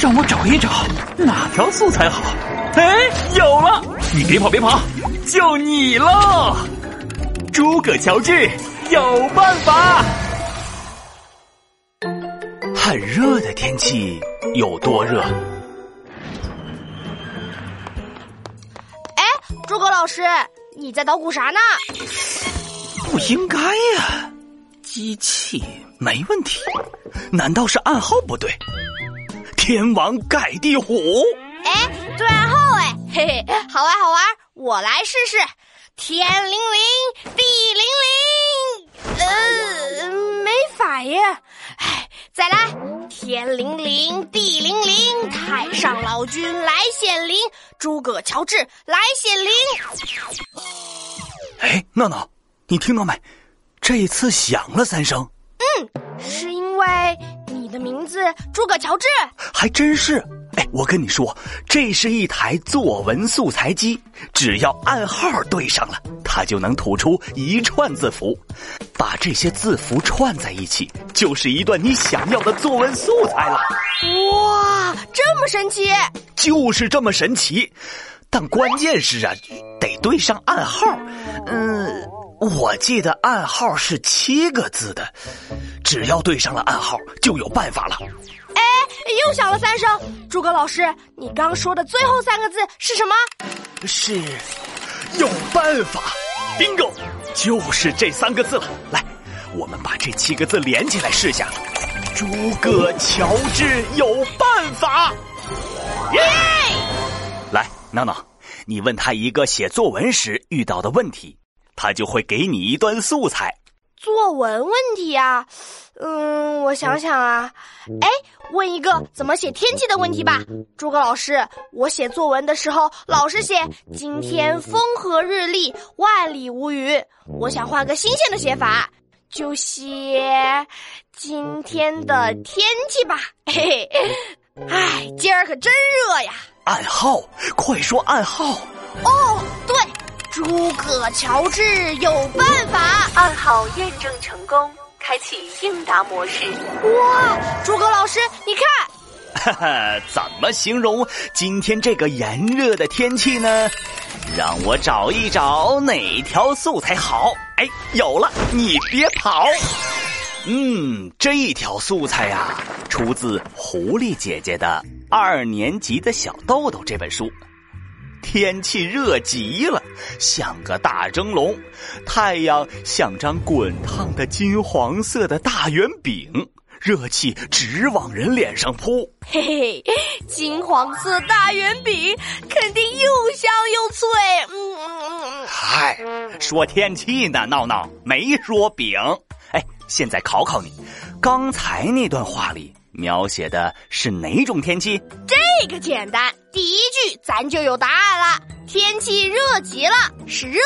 让我找一找哪条素材好。哎，有了！你别跑，别跑，就你喽！诸葛乔治有办法。很热的天气有多热？哎，诸葛老师，你在捣鼓啥呢？不应该呀，机器没问题，难道是暗号不对？天王盖地虎。哎，对暗号哎，嘿嘿，好玩好玩，我来试试。天灵灵，地灵灵，呃，没法耶。哎，再来。天灵灵，地灵灵，太上老君来显灵，诸葛乔治来显灵。哎，闹闹，你听到没？这次响了三声。嗯，是因为你的名字诸葛乔治。还真是。哎，我跟你说，这是一台作文素材机，只要暗号对上了，它就能吐出一串字符，把这些字符串在一起，就是一段你想要的作文素材了。哇，这么神奇！就是这么神奇，但关键是啊，得对上暗号。嗯，我记得暗号是七个字的，只要对上了暗号，就有办法了。哎又响了三声，诸葛老师，你刚说的最后三个字是什么？是，有办法，bingo，就是这三个字了。来，我们把这七个字连起来试下。诸葛乔治有办法，耶！来，闹闹，你问他一个写作文时遇到的问题，他就会给你一段素材。作文问题啊，嗯，我想想啊，哎，问一个怎么写天气的问题吧。诸葛老师，我写作文的时候老是写今天风和日丽，万里无云。我想换个新鲜的写法，就写今天的天气吧。嘿嘿，哎，今儿可真热呀！暗号，快说暗号。哦，对。诸葛乔治有办法，暗号验证成功，开启应答模式。哇，诸葛老师，你看，哈哈，怎么形容今天这个炎热的天气呢？让我找一找哪条素材好。哎，有了，你别跑。嗯，这条素材呀，出自狐狸姐姐的《二年级的小豆豆》这本书。天气热极了，像个大蒸笼，太阳像张滚烫的金黄色的大圆饼，热气直往人脸上扑。嘿嘿，金黄色大圆饼肯定又香又脆。嗯嗯嗯。嗨，说天气呢，闹闹没说饼。哎，现在考考你，刚才那段话里描写的是哪种天气？这个简单。第一句咱就有答案了，天气热极了，是热。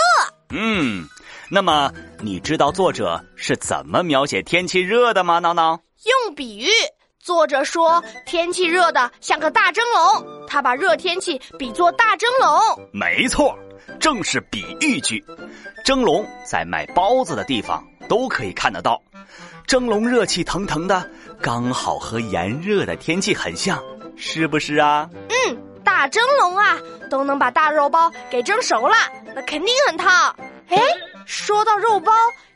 嗯，那么你知道作者是怎么描写天气热的吗？闹闹，用比喻。作者说天气热的像个大蒸笼，他把热天气比作大蒸笼。没错，正是比喻句。蒸笼在卖包子的地方都可以看得到，蒸笼热气腾腾的，刚好和炎热的天气很像，是不是啊？嗯。大蒸笼啊，都能把大肉包给蒸熟了，那肯定很烫。哎，说到肉包，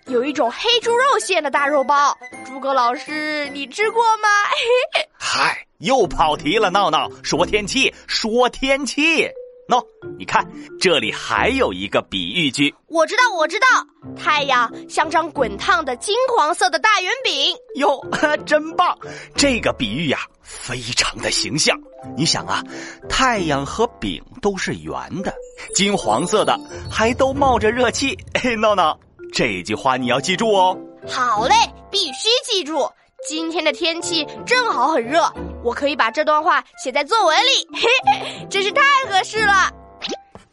有一种黑猪肉馅的大肉包，诸葛老师，你吃过吗？嗨，又跑题了，闹闹。说天气，说天气。喏，你看这里还有一个比喻句。我知道，我知道，太阳像张滚烫的金黄色的大圆饼。哟，真棒！这个比喻呀，非常的形象。你想啊，太阳和饼都是圆的，金黄色的，还都冒着热气。嘿，闹闹，这句话你要记住哦。好嘞，必须记住。今天的天气正好很热，我可以把这段话写在作文里，嘿嘿，真是太合适了。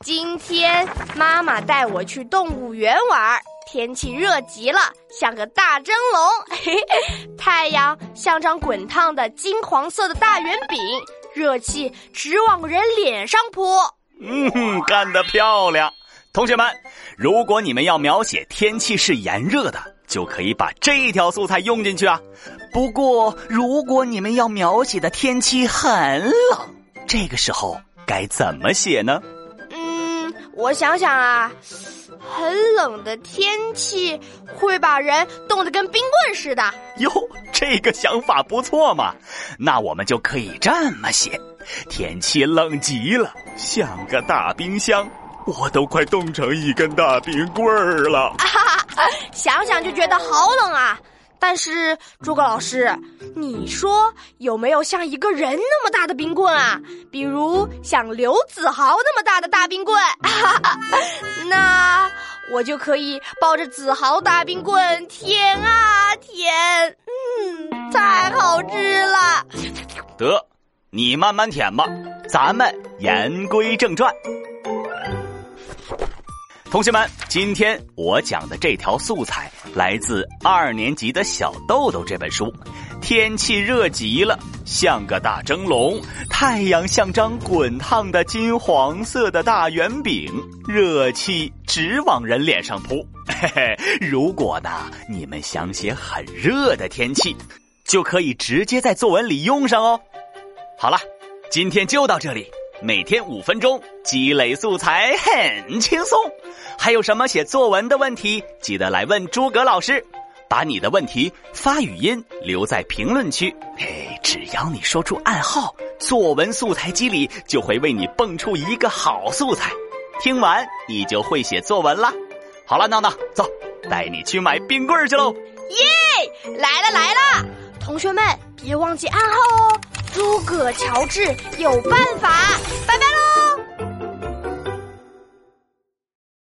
今天妈妈带我去动物园玩，天气热极了，像个大蒸笼，嘿嘿，太阳像张滚烫的金黄色的大圆饼，热气直往人脸上扑。嗯哼，干得漂亮，同学们，如果你们要描写天气是炎热的。就可以把这条素材用进去啊。不过，如果你们要描写的天气很冷，这个时候该怎么写呢？嗯，我想想啊，很冷的天气会把人冻得跟冰棍似的。哟，这个想法不错嘛。那我们就可以这么写：天气冷极了，像个大冰箱，我都快冻成一根大冰棍儿了。想想就觉得好冷啊。但是诸葛老师，你说有没有像一个人那么大的冰棍啊？比如像刘子豪那么大的大冰棍，那我就可以抱着子豪大冰棍舔啊舔，嗯，太好吃了。得，你慢慢舔吧，咱们言归正传。同学们，今天我讲的这条素材来自二年级的小豆豆这本书。天气热极了，像个大蒸笼，太阳像张滚烫的金黄色的大圆饼，热气直往人脸上扑。嘿嘿，如果呢，你们想写很热的天气，就可以直接在作文里用上哦。好了，今天就到这里。每天五分钟，积累素材很轻松。还有什么写作文的问题，记得来问诸葛老师。把你的问题发语音留在评论区，嘿，只要你说出暗号，作文素材机里就会为你蹦出一个好素材。听完你就会写作文啦。好了，闹闹，走，带你去买冰棍去喽！耶，来了来了，同学们别忘记暗号哦。诸葛乔治有办法，拜拜。